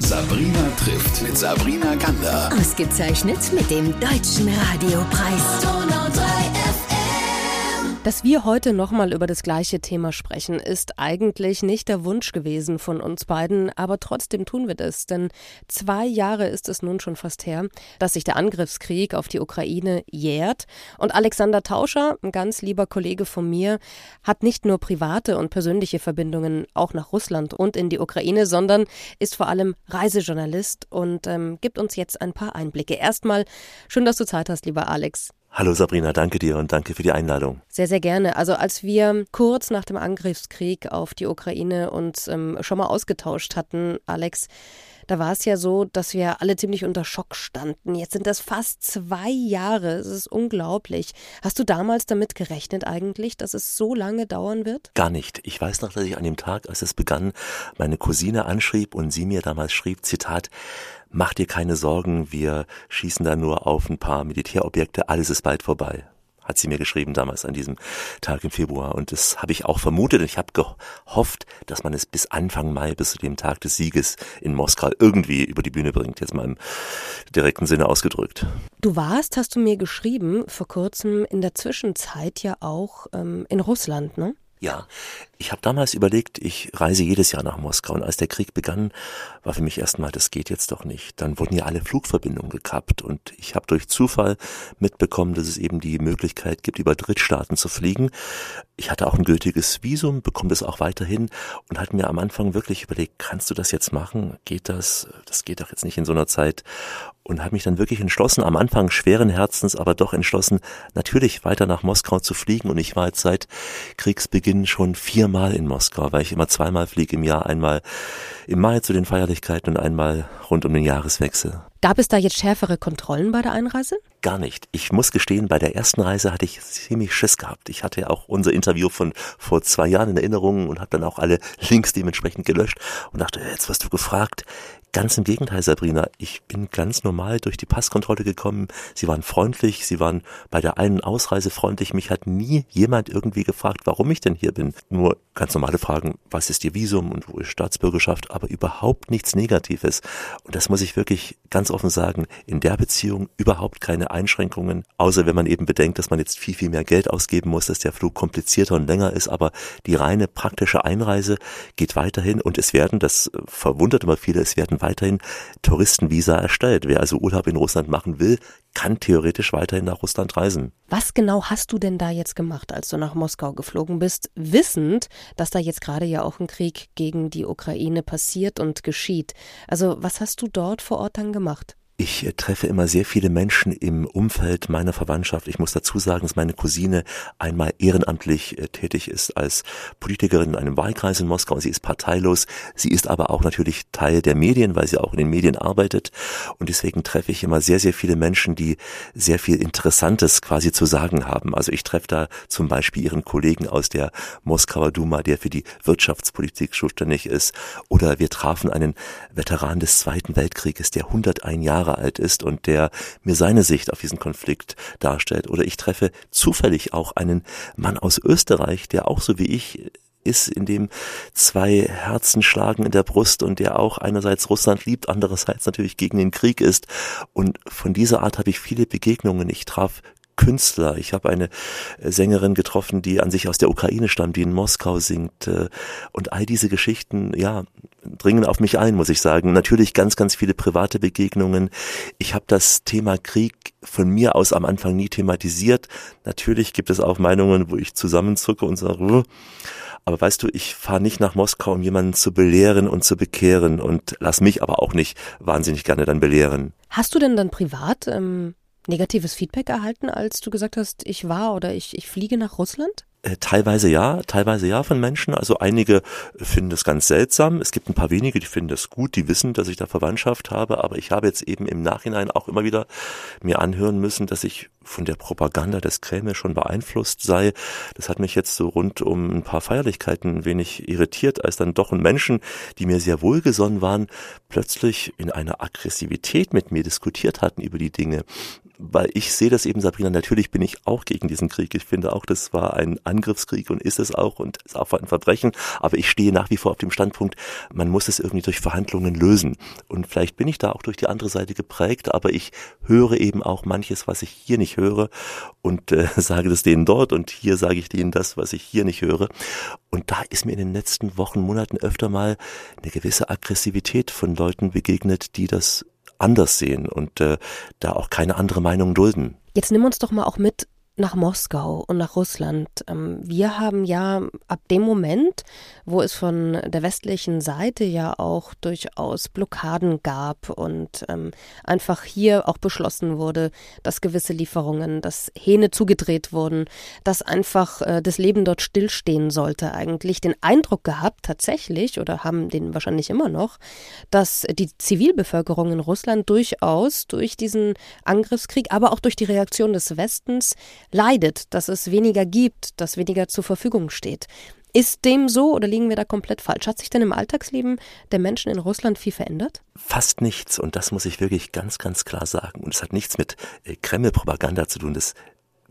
Sabrina trifft mit Sabrina Gander. Ausgezeichnet mit dem Deutschen Radiopreis. Donau 3 dass wir heute nochmal über das gleiche Thema sprechen, ist eigentlich nicht der Wunsch gewesen von uns beiden, aber trotzdem tun wir das, denn zwei Jahre ist es nun schon fast her, dass sich der Angriffskrieg auf die Ukraine jährt und Alexander Tauscher, ein ganz lieber Kollege von mir, hat nicht nur private und persönliche Verbindungen auch nach Russland und in die Ukraine, sondern ist vor allem Reisejournalist und ähm, gibt uns jetzt ein paar Einblicke. Erstmal schön, dass du Zeit hast, lieber Alex. Hallo Sabrina, danke dir und danke für die Einladung. Sehr, sehr gerne. Also als wir kurz nach dem Angriffskrieg auf die Ukraine uns ähm, schon mal ausgetauscht hatten, Alex, da war es ja so, dass wir alle ziemlich unter Schock standen. Jetzt sind das fast zwei Jahre. Es ist unglaublich. Hast du damals damit gerechnet eigentlich, dass es so lange dauern wird? Gar nicht. Ich weiß noch, dass ich an dem Tag, als es begann, meine Cousine anschrieb und sie mir damals schrieb, Zitat, mach dir keine Sorgen, wir schießen da nur auf ein paar Militärobjekte, alles ist bald vorbei hat sie mir geschrieben damals an diesem Tag im Februar. Und das habe ich auch vermutet. Ich habe gehofft, dass man es bis Anfang Mai, bis zu dem Tag des Sieges in Moskau irgendwie über die Bühne bringt, jetzt mal im direkten Sinne ausgedrückt. Du warst, hast du mir geschrieben, vor kurzem in der Zwischenzeit ja auch ähm, in Russland, ne? Ja, ich habe damals überlegt, ich reise jedes Jahr nach Moskau und als der Krieg begann, war für mich erstmal, das geht jetzt doch nicht. Dann wurden ja alle Flugverbindungen gekappt und ich habe durch Zufall mitbekommen, dass es eben die Möglichkeit gibt, über Drittstaaten zu fliegen. Ich hatte auch ein gültiges Visum, bekomme das auch weiterhin und hatte mir am Anfang wirklich überlegt, kannst du das jetzt machen? Geht das? Das geht doch jetzt nicht in so einer Zeit und habe mich dann wirklich entschlossen, am Anfang schweren Herzens, aber doch entschlossen, natürlich weiter nach Moskau zu fliegen. Und ich war jetzt seit Kriegsbeginn schon viermal in Moskau, weil ich immer zweimal fliege im Jahr, einmal im Mai zu den Feierlichkeiten und einmal rund um den Jahreswechsel. Gab es da jetzt schärfere Kontrollen bei der Einreise? Gar nicht. Ich muss gestehen, bei der ersten Reise hatte ich ziemlich Schiss gehabt. Ich hatte ja auch unser Interview von vor zwei Jahren in Erinnerung und habe dann auch alle Links dementsprechend gelöscht und dachte, jetzt wirst du gefragt. Ganz im Gegenteil, Sabrina. Ich bin ganz normal durch die Passkontrolle gekommen. Sie waren freundlich. Sie waren bei der einen Ausreise freundlich. Mich hat nie jemand irgendwie gefragt, warum ich denn hier bin. Nur ganz normale Fragen. Was ist Ihr Visum und wo ist Staatsbürgerschaft? Aber überhaupt nichts Negatives. Und das muss ich wirklich ganz offen sagen. In der Beziehung überhaupt keine Einschränkungen. Außer wenn man eben bedenkt, dass man jetzt viel, viel mehr Geld ausgeben muss, dass der Flug komplizierter und länger ist. Aber die reine praktische Einreise geht weiterhin. Und es werden, das verwundert immer viele, es werden weiterhin Touristenvisa erstellt. Wer also Urlaub in Russland machen will, kann theoretisch weiterhin nach Russland reisen. Was genau hast du denn da jetzt gemacht, als du nach Moskau geflogen bist, wissend, dass da jetzt gerade ja auch ein Krieg gegen die Ukraine passiert und geschieht? Also was hast du dort vor Ort dann gemacht? Ich treffe immer sehr viele Menschen im Umfeld meiner Verwandtschaft. Ich muss dazu sagen, dass meine Cousine einmal ehrenamtlich äh, tätig ist als Politikerin in einem Wahlkreis in Moskau. Sie ist parteilos. Sie ist aber auch natürlich Teil der Medien, weil sie auch in den Medien arbeitet. Und deswegen treffe ich immer sehr, sehr viele Menschen, die sehr viel Interessantes quasi zu sagen haben. Also ich treffe da zum Beispiel ihren Kollegen aus der Moskauer Duma, der für die Wirtschaftspolitik zuständig ist. Oder wir trafen einen Veteran des Zweiten Weltkrieges, der 101 Jahre Jahre alt ist und der mir seine Sicht auf diesen Konflikt darstellt. Oder ich treffe zufällig auch einen Mann aus Österreich, der auch so wie ich ist, in dem zwei Herzen schlagen in der Brust und der auch einerseits Russland liebt, andererseits natürlich gegen den Krieg ist. Und von dieser Art habe ich viele Begegnungen. Ich traf Künstler. Ich habe eine äh, Sängerin getroffen, die an sich aus der Ukraine stammt, die in Moskau singt. Äh, und all diese Geschichten, ja, dringen auf mich ein, muss ich sagen. Natürlich ganz, ganz viele private Begegnungen. Ich habe das Thema Krieg von mir aus am Anfang nie thematisiert. Natürlich gibt es auch Meinungen, wo ich zusammenzucke und sage, aber weißt du, ich fahre nicht nach Moskau, um jemanden zu belehren und zu bekehren und lass mich aber auch nicht wahnsinnig gerne dann belehren. Hast du denn dann privat ähm, negatives Feedback erhalten, als du gesagt hast, ich war oder ich, ich fliege nach Russland? Äh, teilweise ja, teilweise ja von Menschen. Also einige finden das ganz seltsam. Es gibt ein paar wenige, die finden das gut, die wissen, dass ich da Verwandtschaft habe. Aber ich habe jetzt eben im Nachhinein auch immer wieder mir anhören müssen, dass ich von der Propaganda des Kreml schon beeinflusst sei. Das hat mich jetzt so rund um ein paar Feierlichkeiten wenig irritiert, als dann doch ein Menschen, die mir sehr wohlgesonnen waren, plötzlich in einer Aggressivität mit mir diskutiert hatten über die Dinge weil ich sehe das eben, Sabrina, natürlich bin ich auch gegen diesen Krieg. Ich finde auch, das war ein Angriffskrieg und ist es auch und ist auch ein Verbrechen. Aber ich stehe nach wie vor auf dem Standpunkt, man muss es irgendwie durch Verhandlungen lösen. Und vielleicht bin ich da auch durch die andere Seite geprägt, aber ich höre eben auch manches, was ich hier nicht höre und äh, sage das denen dort und hier sage ich denen das, was ich hier nicht höre. Und da ist mir in den letzten Wochen, Monaten öfter mal eine gewisse Aggressivität von Leuten begegnet, die das anders sehen und äh, da auch keine andere Meinung dulden. Jetzt nimm uns doch mal auch mit nach Moskau und nach Russland. Ähm, wir haben ja ab dem Moment, wo es von der westlichen Seite ja auch durchaus Blockaden gab und ähm, einfach hier auch beschlossen wurde, dass gewisse Lieferungen, dass Hähne zugedreht wurden, dass einfach äh, das Leben dort stillstehen sollte, eigentlich den Eindruck gehabt, tatsächlich, oder haben den wahrscheinlich immer noch, dass die Zivilbevölkerung in Russland durchaus durch diesen Angriffskrieg, aber auch durch die Reaktion des Westens leidet, dass es weniger gibt, dass weniger zur Verfügung steht. Ist dem so oder liegen wir da komplett falsch? Hat sich denn im Alltagsleben der Menschen in Russland viel verändert? Fast nichts und das muss ich wirklich ganz, ganz klar sagen. Und es hat nichts mit äh, Kreml-Propaganda zu tun. Das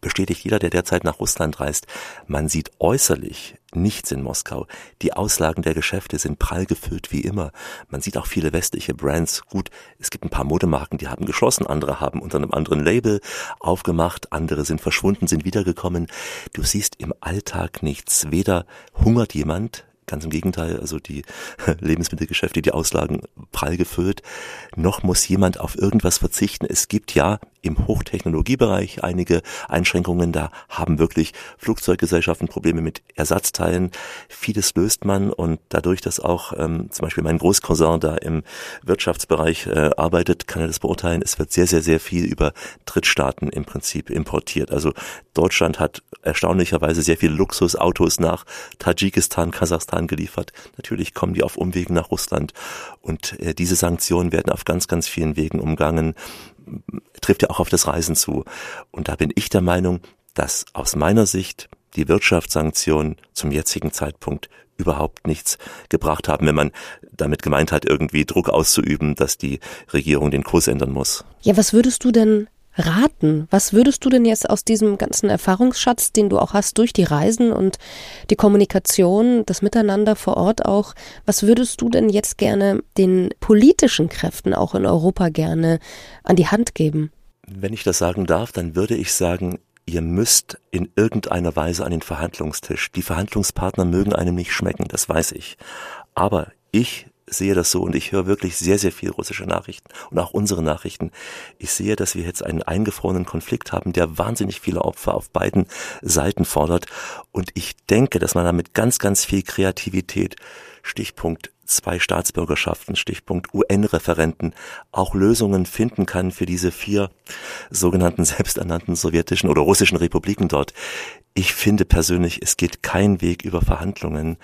bestätigt jeder, der derzeit nach Russland reist. Man sieht äußerlich nichts in Moskau. Die Auslagen der Geschäfte sind prall gefüllt wie immer. Man sieht auch viele westliche Brands. Gut, es gibt ein paar Modemarken, die haben geschlossen, andere haben unter einem anderen Label aufgemacht, andere sind verschwunden, sind wiedergekommen. Du siehst im Alltag nichts. Weder hungert jemand, Ganz im Gegenteil, also die Lebensmittelgeschäfte, die Auslagen prall gefüllt. Noch muss jemand auf irgendwas verzichten. Es gibt ja im Hochtechnologiebereich einige Einschränkungen. Da haben wirklich Flugzeuggesellschaften Probleme mit Ersatzteilen. Vieles löst man und dadurch, dass auch ähm, zum Beispiel mein Großcousin da im Wirtschaftsbereich äh, arbeitet, kann er das beurteilen. Es wird sehr, sehr, sehr viel über Drittstaaten im Prinzip importiert. Also Deutschland hat erstaunlicherweise sehr viele Luxusautos nach Tadschikistan, Kasachstan geliefert. Natürlich kommen die auf Umwegen nach Russland und äh, diese Sanktionen werden auf ganz, ganz vielen Wegen umgangen trifft ja auch auf das Reisen zu. Und da bin ich der Meinung, dass aus meiner Sicht die Wirtschaftssanktionen zum jetzigen Zeitpunkt überhaupt nichts gebracht haben, wenn man damit gemeint hat, irgendwie Druck auszuüben, dass die Regierung den Kurs ändern muss. Ja, was würdest du denn raten? Was würdest du denn jetzt aus diesem ganzen Erfahrungsschatz, den du auch hast durch die Reisen und die Kommunikation, das Miteinander vor Ort auch, was würdest du denn jetzt gerne den politischen Kräften auch in Europa gerne an die Hand geben? Wenn ich das sagen darf, dann würde ich sagen, ihr müsst in irgendeiner Weise an den Verhandlungstisch. Die Verhandlungspartner mögen einem nicht schmecken, das weiß ich. Aber ich sehe das so und ich höre wirklich sehr, sehr viel russische Nachrichten und auch unsere Nachrichten. Ich sehe, dass wir jetzt einen eingefrorenen Konflikt haben, der wahnsinnig viele Opfer auf beiden Seiten fordert. Und ich denke, dass man damit ganz, ganz viel Kreativität, Stichpunkt zwei Staatsbürgerschaften, Stichpunkt UN-Referenten, auch Lösungen finden kann für diese vier sogenannten selbsternannten sowjetischen oder russischen Republiken dort. Ich finde persönlich, es geht kein Weg über Verhandlungen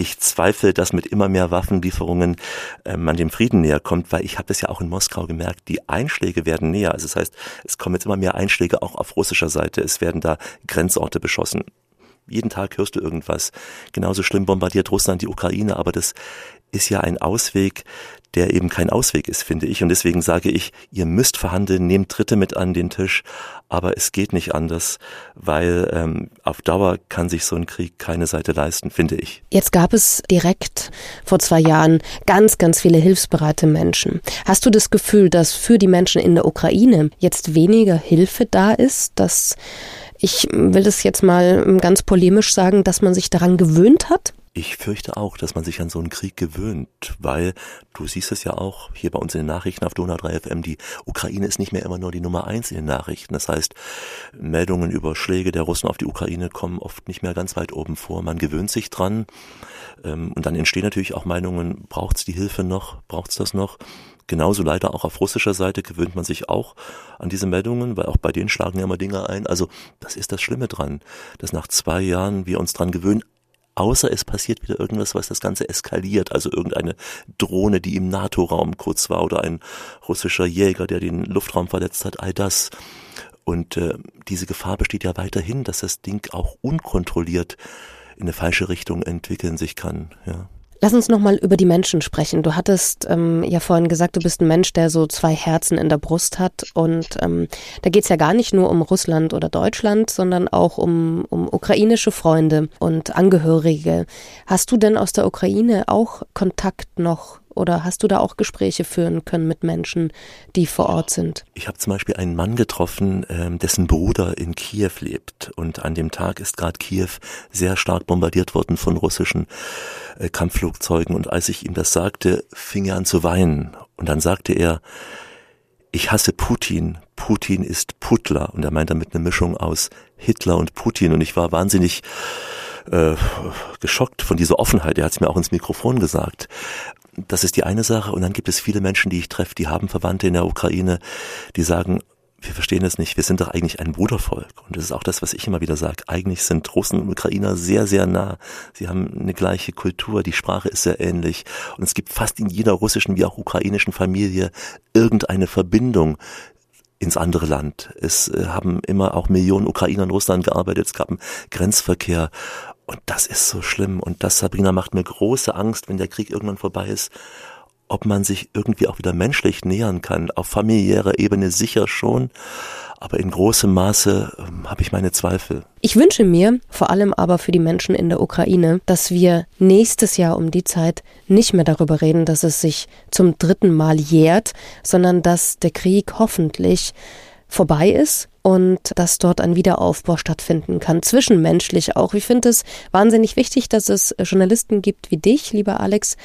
ich zweifle, dass mit immer mehr Waffenlieferungen äh, man dem Frieden näher kommt, weil ich habe das ja auch in Moskau gemerkt, die Einschläge werden näher. Also das heißt, es kommen jetzt immer mehr Einschläge auch auf russischer Seite. Es werden da Grenzorte beschossen. Jeden Tag hörst du irgendwas. Genauso schlimm bombardiert Russland die Ukraine, aber das ist ja ein Ausweg, der eben kein Ausweg ist, finde ich. Und deswegen sage ich, ihr müsst verhandeln, nehmt Dritte mit an den Tisch, aber es geht nicht anders, weil ähm, auf Dauer kann sich so ein Krieg keine Seite leisten, finde ich. Jetzt gab es direkt vor zwei Jahren ganz, ganz viele hilfsbereite Menschen. Hast du das Gefühl, dass für die Menschen in der Ukraine jetzt weniger Hilfe da ist, dass ich will das jetzt mal ganz polemisch sagen, dass man sich daran gewöhnt hat? Ich fürchte auch, dass man sich an so einen Krieg gewöhnt, weil du siehst es ja auch hier bei uns in den Nachrichten auf Donau 3 FM, die Ukraine ist nicht mehr immer nur die Nummer eins in den Nachrichten. Das heißt, Meldungen über Schläge der Russen auf die Ukraine kommen oft nicht mehr ganz weit oben vor. Man gewöhnt sich dran ähm, und dann entstehen natürlich auch Meinungen, braucht's die Hilfe noch, braucht's das noch? Genauso leider auch auf russischer Seite gewöhnt man sich auch an diese Meldungen, weil auch bei denen schlagen ja immer Dinge ein. Also das ist das Schlimme dran, dass nach zwei Jahren wir uns dran gewöhnen, außer es passiert wieder irgendwas, was das Ganze eskaliert, also irgendeine Drohne, die im NATO-Raum kurz war oder ein russischer Jäger, der den Luftraum verletzt hat, all das. Und äh, diese Gefahr besteht ja weiterhin, dass das Ding auch unkontrolliert in eine falsche Richtung entwickeln sich kann. Ja. Lass uns nochmal über die Menschen sprechen. Du hattest ähm, ja vorhin gesagt, du bist ein Mensch, der so zwei Herzen in der Brust hat. Und ähm, da geht's ja gar nicht nur um Russland oder Deutschland, sondern auch um, um ukrainische Freunde und Angehörige. Hast du denn aus der Ukraine auch Kontakt noch oder hast du da auch Gespräche führen können mit Menschen, die vor Ort sind? Ich habe zum Beispiel einen Mann getroffen, ähm, dessen Bruder in Kiew lebt. Und an dem Tag ist gerade Kiew sehr stark bombardiert worden von russischen äh, Kampfflugzeugen. Und als ich ihm das sagte, fing er an zu weinen. Und dann sagte er, ich hasse Putin. Putin ist Putler. Und er meint damit eine Mischung aus Hitler und Putin. Und ich war wahnsinnig äh, geschockt von dieser Offenheit. Er hat es mir auch ins Mikrofon gesagt. Das ist die eine Sache. Und dann gibt es viele Menschen, die ich treffe, die haben Verwandte in der Ukraine, die sagen, wir verstehen es nicht, wir sind doch eigentlich ein Brudervolk. Und das ist auch das, was ich immer wieder sage. Eigentlich sind Russen und Ukrainer sehr, sehr nah. Sie haben eine gleiche Kultur, die Sprache ist sehr ähnlich. Und es gibt fast in jeder russischen wie auch ukrainischen Familie irgendeine Verbindung ins andere Land. Es äh, haben immer auch Millionen Ukrainer in Russland gearbeitet. Es gab einen Grenzverkehr. Und das ist so schlimm. Und das, Sabrina, macht mir große Angst, wenn der Krieg irgendwann vorbei ist, ob man sich irgendwie auch wieder menschlich nähern kann. Auf familiärer Ebene sicher schon, aber in großem Maße ähm, habe ich meine Zweifel. Ich wünsche mir, vor allem aber für die Menschen in der Ukraine, dass wir nächstes Jahr um die Zeit nicht mehr darüber reden, dass es sich zum dritten Mal jährt, sondern dass der Krieg hoffentlich vorbei ist und dass dort ein Wiederaufbau stattfinden kann, zwischenmenschlich auch. Ich finde es wahnsinnig wichtig, dass es Journalisten gibt wie dich, lieber Alex,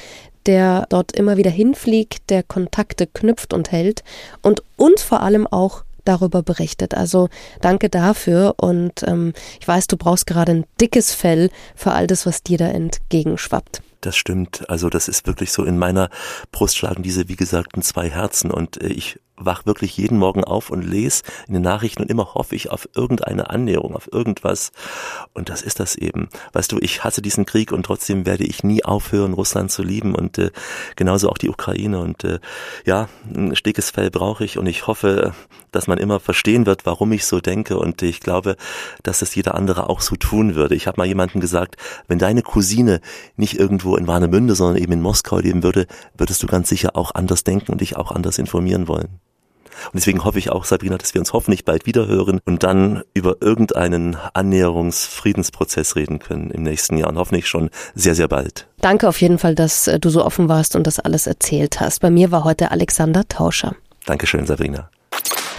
der dort immer wieder hinfliegt, der Kontakte knüpft und hält und uns vor allem auch darüber berichtet. Also danke dafür und ähm, ich weiß, du brauchst gerade ein dickes Fell für all das, was dir da entgegenschwappt. Das stimmt. Also das ist wirklich so in meiner Brust schlagen diese, wie gesagt, zwei Herzen und äh, ich wach wirklich jeden Morgen auf und lese in den Nachrichten und immer hoffe ich auf irgendeine Annäherung, auf irgendwas. Und das ist das eben. Weißt du, ich hasse diesen Krieg und trotzdem werde ich nie aufhören, Russland zu lieben und äh, genauso auch die Ukraine. Und äh, ja, ein stickes Fell brauche ich und ich hoffe, dass man immer verstehen wird, warum ich so denke. Und ich glaube, dass das jeder andere auch so tun würde. Ich habe mal jemandem gesagt, wenn deine Cousine nicht irgendwo in Warnemünde, sondern eben in Moskau leben würde, würdest du ganz sicher auch anders denken und dich auch anders informieren wollen. Und deswegen hoffe ich auch, Sabrina, dass wir uns hoffentlich bald wiederhören und dann über irgendeinen Annäherungsfriedensprozess reden können im nächsten Jahr und hoffentlich schon sehr, sehr bald. Danke auf jeden Fall, dass äh, du so offen warst und das alles erzählt hast. Bei mir war heute Alexander Tauscher. Dankeschön, Sabrina.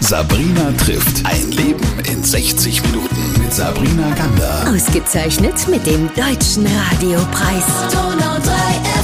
Sabrina trifft ein Leben in 60 Minuten mit Sabrina Gander. Ausgezeichnet mit dem Deutschen Radiopreis. Donau 3